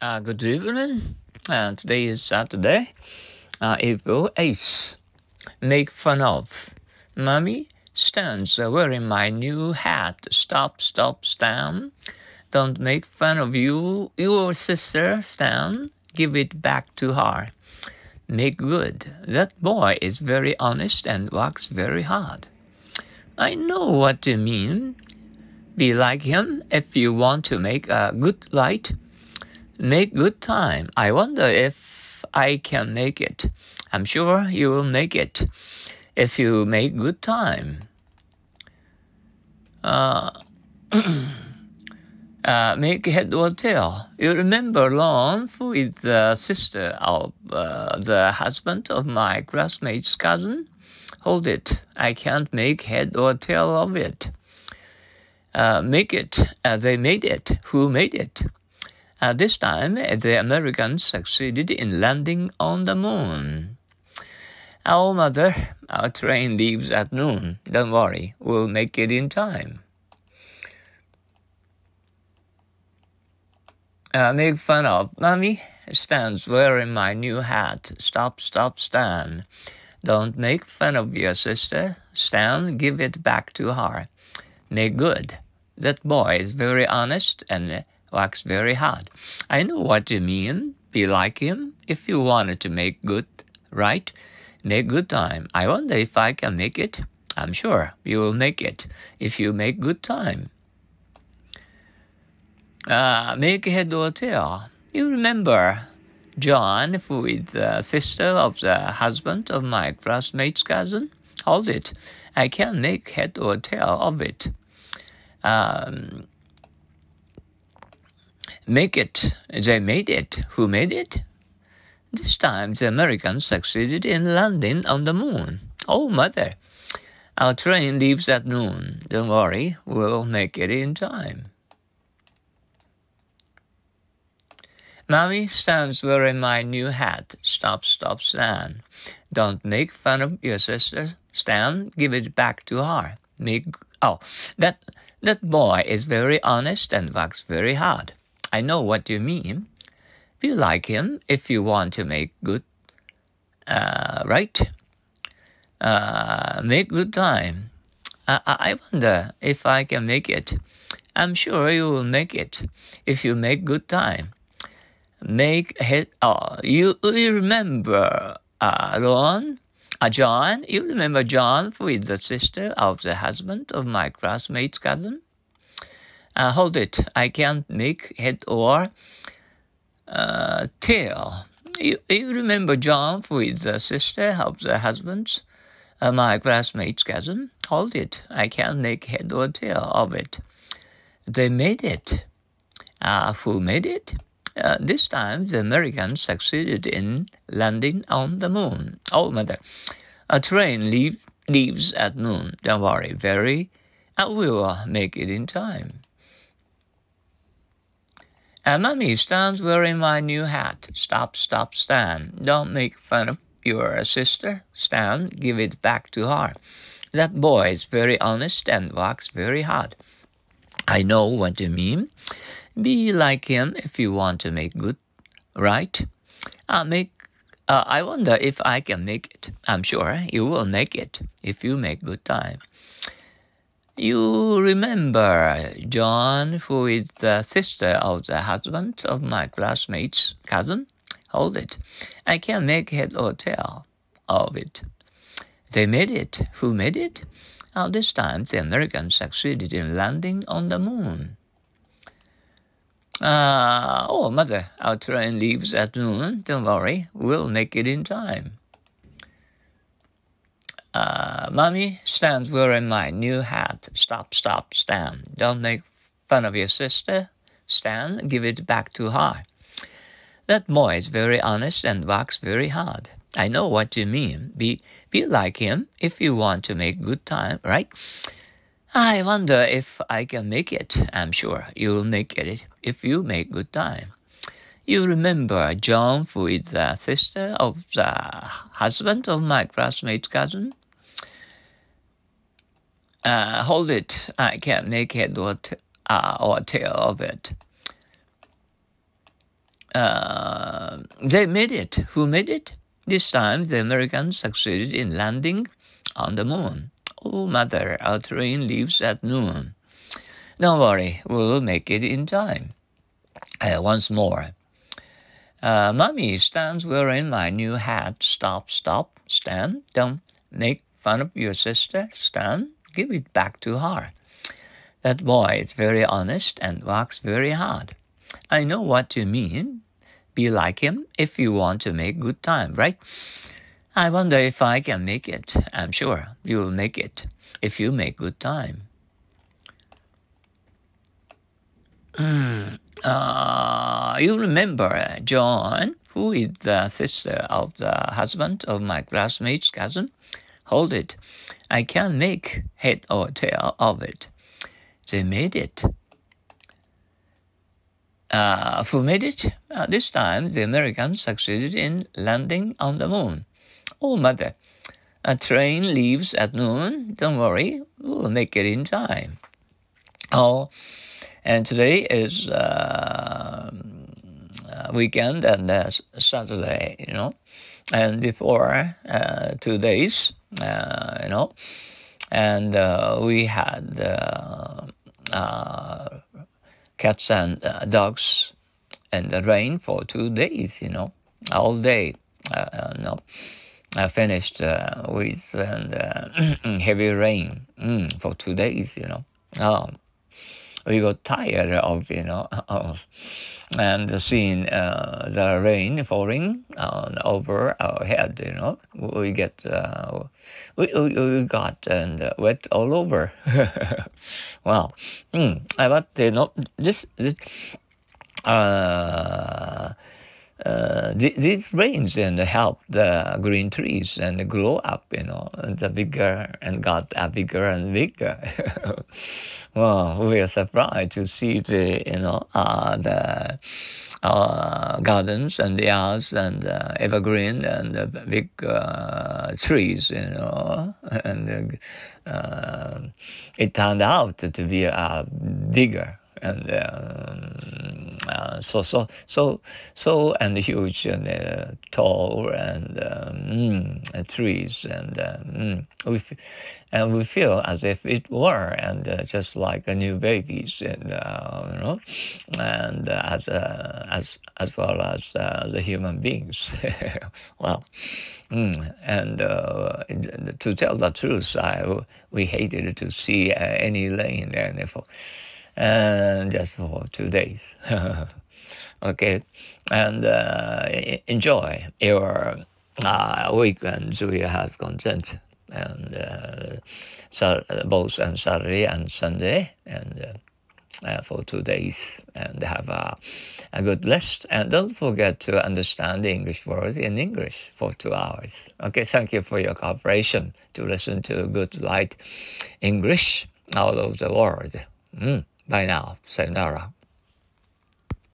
Uh, good evening. Uh, today is Saturday, uh, April 8th. Make fun of. Mommy Stan's wearing my new hat. Stop, stop, Stan. Don't make fun of you, your sister, Stan. Give it back to her. Make good. That boy is very honest and works very hard. I know what you mean. Be like him if you want to make a good light. Make good time. I wonder if I can make it. I'm sure you will make it if you make good time. Uh, uh, make head or tail. You remember Lon, who is the sister of uh, the husband of my classmate's cousin? Hold it. I can't make head or tail of it. Uh, make it. Uh, they made it. Who made it? Uh, this time, the Americans succeeded in landing on the moon. Our mother, our train leaves at noon. Don't worry, we'll make it in time. Uh, make fun of. Mommy Stan's wearing my new hat. Stop, stop, Stan. Don't make fun of your sister. Stan, give it back to her. Make good. That boy is very honest and works very hard. I know what you mean. Be like him. If you wanted to make good, right? Make good time. I wonder if I can make it. I'm sure you will make it if you make good time. Uh, make head or tail. You remember John, is the sister of the husband of my classmate's cousin? Hold it. I can make head or tail of it. Um, make it. They made it. Who made it? This time the Americans succeeded in landing on the moon. Oh, mother. Our train leaves at noon. Don't worry, we'll make it in time. Mommy Stan's wearing my new hat. Stop, stop, Stan. Don't make fun of your sister. Stan, give it back to her. Make oh, that that boy is very honest and works very hard. I know what you mean. If you like him if you want to make good, uh, right? Uh, make good time. I, I wonder if I can make it. I'm sure you will make it if you make good time. Make it. Oh, you, you remember uh, Ron? Uh, John? You remember John with the sister of the husband of my classmate's cousin? Uh, hold it. I can't make head or uh, tail. You, you remember John with the sister of the husband, uh, my classmate's cousin? Hold it. I can't make head or tail of it. They made it. Uh, who made it? Uh, this time, the Americans succeeded in landing on the moon. Oh, mother. A train leave, leaves at noon. Don't worry, very. Uh, we will make it in time. And Stan's wearing my new hat. Stop, stop, Stan. Don't make fun of your sister. Stan, give it back to her. That boy is very honest and works very hard. I know what you mean. Be like him if you want to make good, right? I'll make. Uh, I wonder if I can make it. I'm sure you will make it if you make good time. You remember John, who is the sister of the husband of my classmate's cousin? Hold it. I can't make head or tail of it. They made it. Who made it? Oh, this time the Americans succeeded in landing on the moon. Uh, oh, mother, our train leaves at noon. Don't worry, we'll make it in time. Uh, Mommy, Stan's wearing my new hat. Stop, stop, Stan. Don't make fun of your sister. Stan, give it back to her. That boy is very honest and works very hard. I know what you mean. Be be like him if you want to make good time, right? I wonder if I can make it. I'm sure you'll make it if you make good time. You remember John, who is the sister of the husband of my classmate's cousin? Uh, hold it. I can't make head or, t- uh, or tail of it. uh, they made it. Who made it? This time, the Americans succeeded in landing on the moon. Oh, mother, our train leaves at noon. Don't worry, we'll make it in time. Uh, once more. Uh, Mommy, Stan's wearing my new hat. Stop, stop, Stan. Don't make fun of your sister, Stan. Give it back to her. That boy is very honest and works very hard. I know what you mean. Be like him if you want to make good time, right? I wonder if I can make it. I'm sure you will make it if you make good time. Mm, uh, you remember John, who is the sister of the husband of my classmate's cousin? Hold it. I can't make head or tail of it. They made it. Uh, who made it? Uh, this time, the Americans succeeded in landing on the moon. Oh, mother, a train leaves at noon. Don't worry, we'll make it in time. Oh, and today is uh, weekend and uh, Saturday, you know, and before uh, two days, uh, you know, and uh, we had uh, cats and dogs in the rain for two days, you know, all day. Uh, know, I finished uh, with uh, heavy rain mm, for two days, you know. Oh, we got tired of, you know, of, and seeing uh, the rain falling on over our head, you know. We get, uh, we, we, got and wet all over. wow. Mm, but, you know, this, this uh, uh, these rains and help the green trees and grow up, you know, the bigger and got uh, bigger and bigger. well, we are surprised to see the, you know, uh, the uh, gardens and the yards and uh, evergreen and uh, big uh, trees, you know, and uh, it turned out to be bigger and um, uh, so so so so and huge and uh, tall and, um, and trees and um, we f- and we feel as if it were and uh, just like a new babies and uh, you know and uh, as uh, as as well as the human beings. Well mm, and to tell the truth I we hated to see any rain and for and just for two days. okay, and uh, enjoy your uh, weekends. We have content and uh, both on Saturday and Sunday, and uh, uh, for two days, and have a, a good rest. And don't forget to understand the English words in English for two hours. Okay, thank you for your cooperation to listen to good light English all over the world. Mm. Bye now. Sayonara.